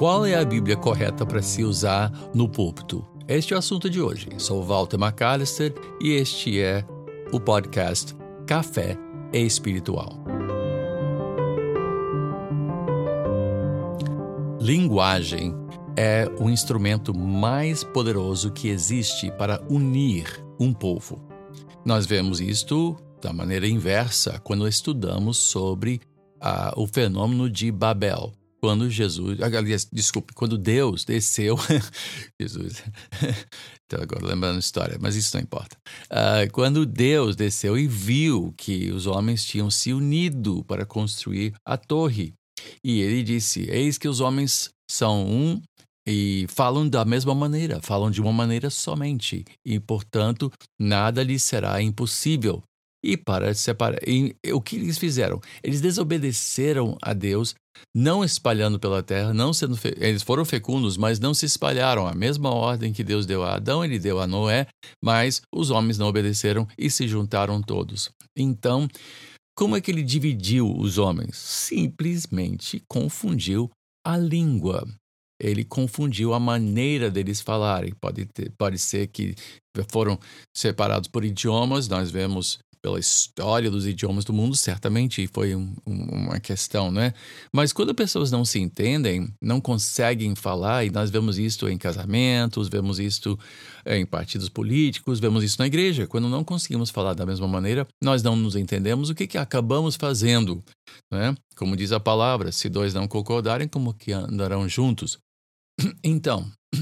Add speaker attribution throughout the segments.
Speaker 1: Qual é a Bíblia correta para se usar no púlpito? Este é o assunto de hoje. Sou Walter McAllister e este é o podcast Café Espiritual. Linguagem é o instrumento mais poderoso que existe para unir um povo. Nós vemos isto da maneira inversa quando estudamos sobre uh, o fenômeno de Babel quando Jesus, aliás, desculpe, quando Deus desceu, Jesus, estou agora lembrando a história, mas isso não importa. Uh, quando Deus desceu e viu que os homens tinham se unido para construir a torre, e ele disse: Eis que os homens são um e falam da mesma maneira, falam de uma maneira somente, e portanto nada lhes será impossível. E para separar, e, o que eles fizeram? Eles desobedeceram a Deus não espalhando pela terra, não sendo fe... eles foram fecundos, mas não se espalharam. A mesma ordem que Deus deu a Adão, ele deu a Noé, mas os homens não obedeceram e se juntaram todos. Então, como é que ele dividiu os homens? Simplesmente confundiu a língua. Ele confundiu a maneira deles falarem. Pode, ter, pode ser que foram separados por idiomas. Nós vemos pela história dos idiomas do mundo, certamente foi um, um, uma questão, né? Mas quando pessoas não se entendem, não conseguem falar, e nós vemos isso em casamentos, vemos isso eh, em partidos políticos, vemos isso na igreja, quando não conseguimos falar da mesma maneira, nós não nos entendemos, o que, que acabamos fazendo? Né? Como diz a palavra, se dois não concordarem, como que andarão juntos? Então,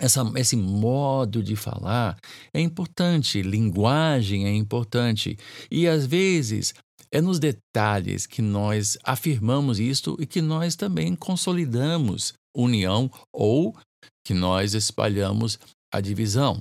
Speaker 1: essa, esse modo de falar é importante, linguagem é importante. E às vezes é nos detalhes que nós afirmamos isto e que nós também consolidamos união ou que nós espalhamos a divisão.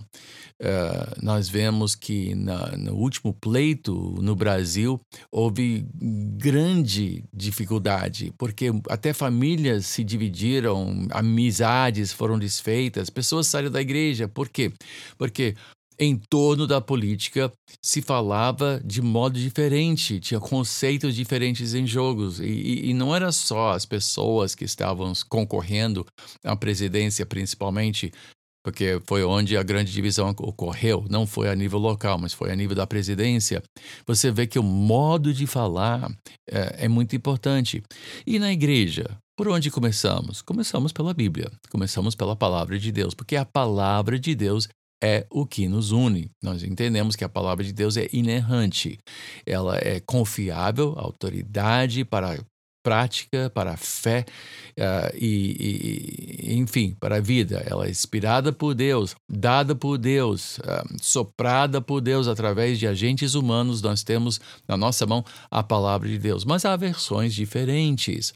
Speaker 1: Uh, nós vemos que na, no último pleito no Brasil houve grande dificuldade, porque até famílias se dividiram, amizades foram desfeitas, pessoas saíram da igreja. Por quê? Porque em torno da política se falava de modo diferente, tinha conceitos diferentes em jogos. E, e, não era só as pessoas que estavam concorrendo à presidência, principalmente, porque foi onde a grande divisão ocorreu, não foi a nível local, mas foi a nível da presidência, você vê que o modo de falar é, é muito importante. E na igreja, por onde começamos? Começamos pela Bíblia, começamos pela palavra de Deus, porque a palavra de Deus é o que nos une. Nós entendemos que a palavra de Deus é inerrante, ela é confiável, autoridade para prática, para a fé uh, e, e, enfim, para a vida. Ela é inspirada por Deus, dada por Deus, uh, soprada por Deus através de agentes humanos. Nós temos na nossa mão a palavra de Deus, mas há versões diferentes.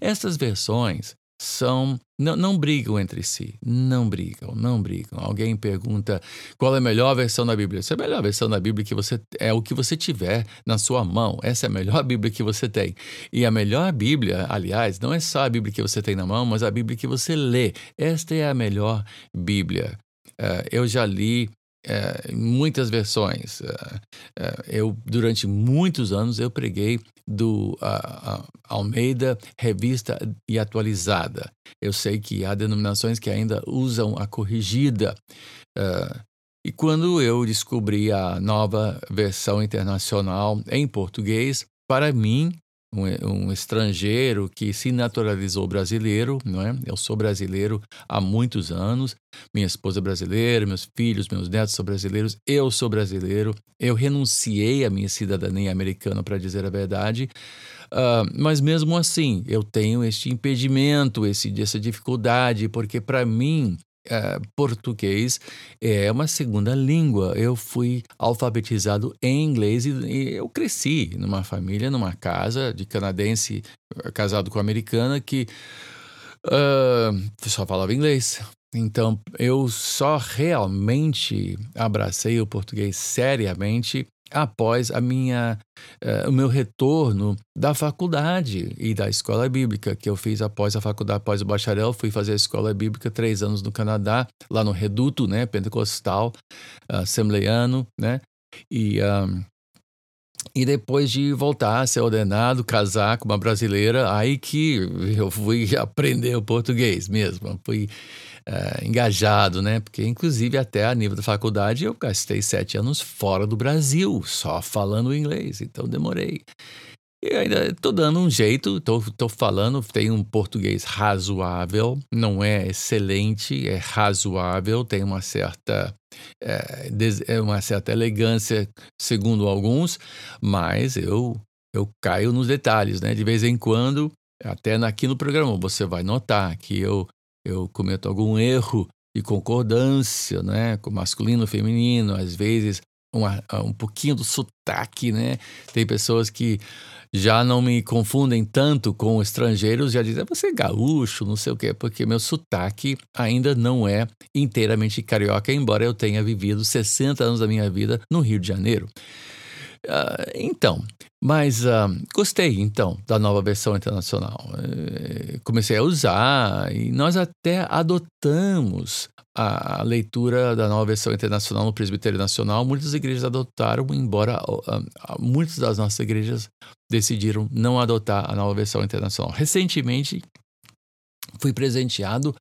Speaker 1: Essas versões são não, não brigam entre si, não brigam, não brigam. Alguém pergunta qual é a melhor versão da Bíblia. Essa é a melhor versão da Bíblia que você é o que você tiver na sua mão. Essa é a melhor Bíblia que você tem. E a melhor Bíblia, aliás, não é só a Bíblia que você tem na mão, mas a Bíblia que você lê. Esta é a melhor Bíblia. Uh, eu já li é, muitas versões. É, é, eu durante muitos anos eu preguei do uh, uh, Almeida Revista e Atualizada. Eu sei que há denominações que ainda usam a corrigida. Uh, e quando eu descobri a nova versão internacional em português, para mim um, um, estrangeiro que se naturalizou brasileiro, não é? Eu sou brasileiro há muitos anos, minha esposa é brasileira, meus filhos, meus netos são brasileiros, eu sou brasileiro, eu renunciei à minha cidadania americana, para dizer a verdade, uh, mas mesmo assim eu tenho este impedimento, esse, essa dificuldade, porque para mim Uh, português é uma segunda língua. Eu fui alfabetizado em inglês e, e, eu cresci numa família, numa casa de canadense casado com americana que uh, só falava inglês. Então eu só realmente abracei o português seriamente após a minha, uh, o meu retorno da faculdade e da escola bíblica que eu fiz após a faculdade, após o bacharel, fui fazer a escola bíblica três anos no Canadá, lá no Reduto, né, pentecostal, uh, assembleiano, né, e um, E depois de voltar a ser ordenado, casar com uma brasileira, aí que eu fui aprender o português mesmo. Fui uh, engajado, né? Porque, inclusive, até a nível da faculdade, eu gastei sete anos fora do Brasil, só falando inglês. Então, demorei. E ainda estou dando um jeito, estou falando, tem um português razoável, não é excelente, é razoável, tem uma certa, é, é, uma certa elegância, segundo alguns, mas eu, eu caio nos detalhes, né? De vez em quando, até aqui no programa, você vai notar que eu, eu cometo algum erro de concordância, né? Com masculino, feminino, às vezes uma, um pouquinho do sotaque, né? Tem pessoas que já não me confundem tanto com estrangeiros, já dizem, você é gaúcho, não sei o quê, porque meu sotaque ainda não é inteiramente carioca, embora eu tenha vivido 60 anos da minha vida no Rio de Janeiro. Uh, então, mas uh, gostei então da nova versão internacional. Uh, comecei a usar e nós até adotamos a, leitura da nova versão internacional no Presbitério Nacional. Muitas igrejas adotaram, embora uh, muitas das nossas igrejas decidiram não adotar a nova versão internacional. Recentemente, fui presenteado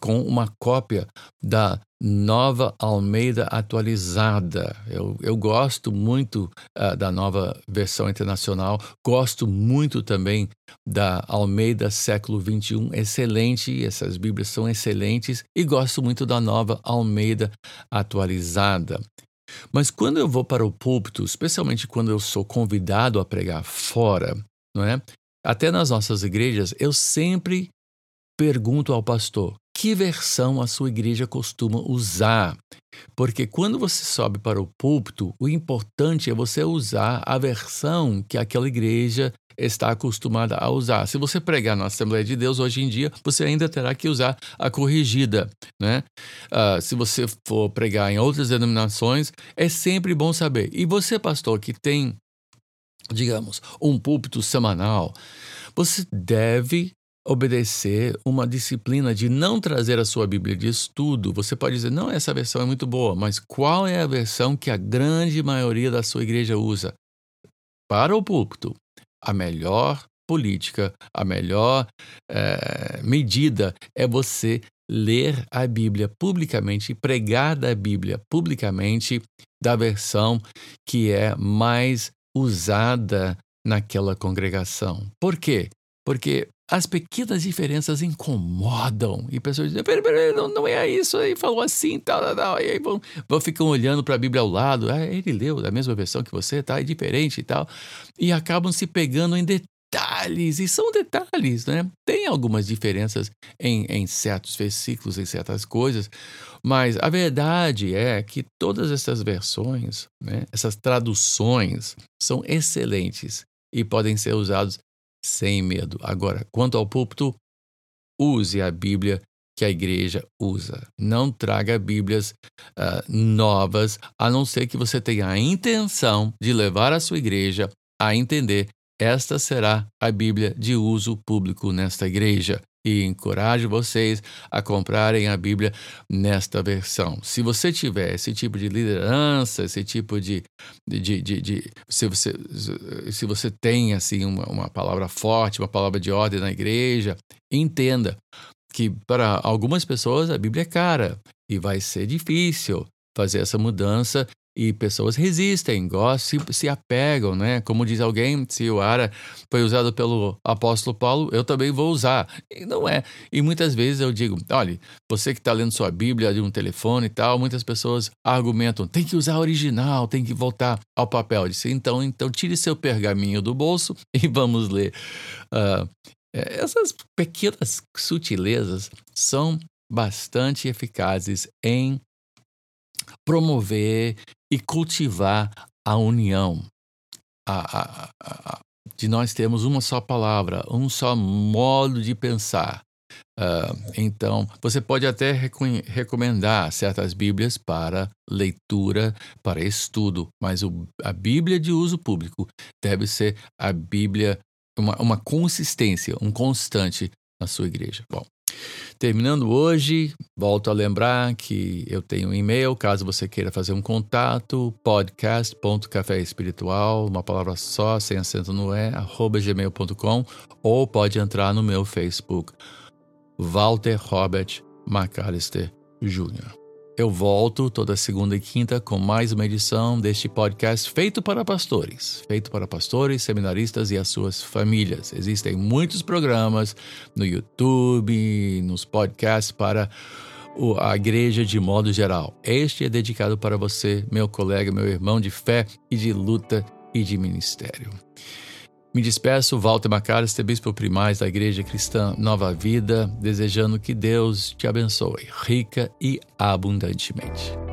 Speaker 1: com uma cópia da nova Almeida atualizada. Eu, eu gosto muito uh, da nova versão internacional, gosto muito também da Almeida século 21, excelente, essas Bíblias são excelentes, e gosto muito da nova Almeida atualizada. Mas quando eu vou para o púlpito, especialmente quando eu sou convidado a pregar fora, não é? Até nas nossas igrejas, eu sempre pergunto ao pastor: que versão a sua igreja costuma usar? Porque quando você sobe para o púlpito, o importante é você usar a versão que aquela igreja está acostumada a usar. Se você pregar na Assembleia de Deus hoje em dia, você ainda terá que usar a corrigida, né? Uh, se você for pregar em outras denominações, é sempre bom saber. E você, pastor, que tem, digamos, um púlpito semanal, você deve obedecer uma disciplina de não trazer a sua Bíblia de estudo. Você pode dizer, não, essa versão é muito boa, mas qual é a versão que a grande maioria da sua igreja usa? Para o púlpito, a melhor política, a melhor é, medida é você ler a Bíblia publicamente, pregar da Bíblia publicamente da versão que é mais usada naquela congregação. Por quê? Porque as pequenas diferenças incomodam. E pessoas dizem, peraí, peraí, não, não é isso, aí falou assim, tal, tal, tal. E aí vão, vão ficam olhando para a Bíblia ao lado. Ah, ele leu da mesma versão que você, tá? É diferente e tal. E acabam se pegando em detalhes. E são detalhes, né? Tem algumas diferenças em, em certos versículos, em certas coisas. Mas a verdade é que todas essas versões, né, essas traduções, são excelentes e podem ser usados sem medo. Agora, quanto ao púlpito, use a Bíblia que a igreja usa. Não traga Bíblias uh, novas, a não ser que você tenha a intenção de levar a sua igreja a entender esta será a Bíblia de uso público nesta igreja e encorajo vocês a comprarem a Bíblia nesta versão. Se você tiver esse tipo de liderança, esse tipo de. de, de, de se, você, se você tem assim, uma, uma palavra forte, uma palavra de ordem na igreja, entenda que para algumas pessoas a Bíblia é cara e vai ser difícil fazer essa mudança e pessoas resistem, gostam, se, se apegam, né? Como diz alguém, se o ara foi usado pelo apóstolo Paulo, eu também vou usar. E não é. E muitas vezes eu digo, olha, você que está lendo sua Bíblia de um telefone e tal, muitas pessoas argumentam, tem que usar a original, tem que voltar ao papel. Eu disse, então, então tire seu pergaminho do bolso e vamos ler. Uh, essas pequenas sutilezas são bastante eficazes em promover e cultivar a união. A, a, a, de nós termos uma só palavra, um só modo de pensar. Uh, então, você pode até recomendar certas Bíblias para leitura, para estudo, mas o, a Bíblia de uso público deve ser a Bíblia, uma, uma consistência, um constante na sua igreja. Bom, terminando hoje, volto a lembrar que eu tenho um e-mail, caso você queira fazer um contato, podcast.caféespiritual, uma palavra só, sem acento no é, arroba gmail.com, ou pode entrar no meu Facebook, Walter Robert McAllister Jr. Eu volto toda segunda e quinta com mais uma edição deste podcast feito para pastores, feito para pastores, seminaristas e as suas famílias. Existem muitos programas no YouTube, nos podcasts para a igreja de modo geral. Este é dedicado para você, meu colega, meu irmão de fé e de luta e de ministério. Me despeço, Walter McAllister, bispo primaz da Igreja Cristã Nova Vida, desejando que Deus te abençoe rica e abundantemente.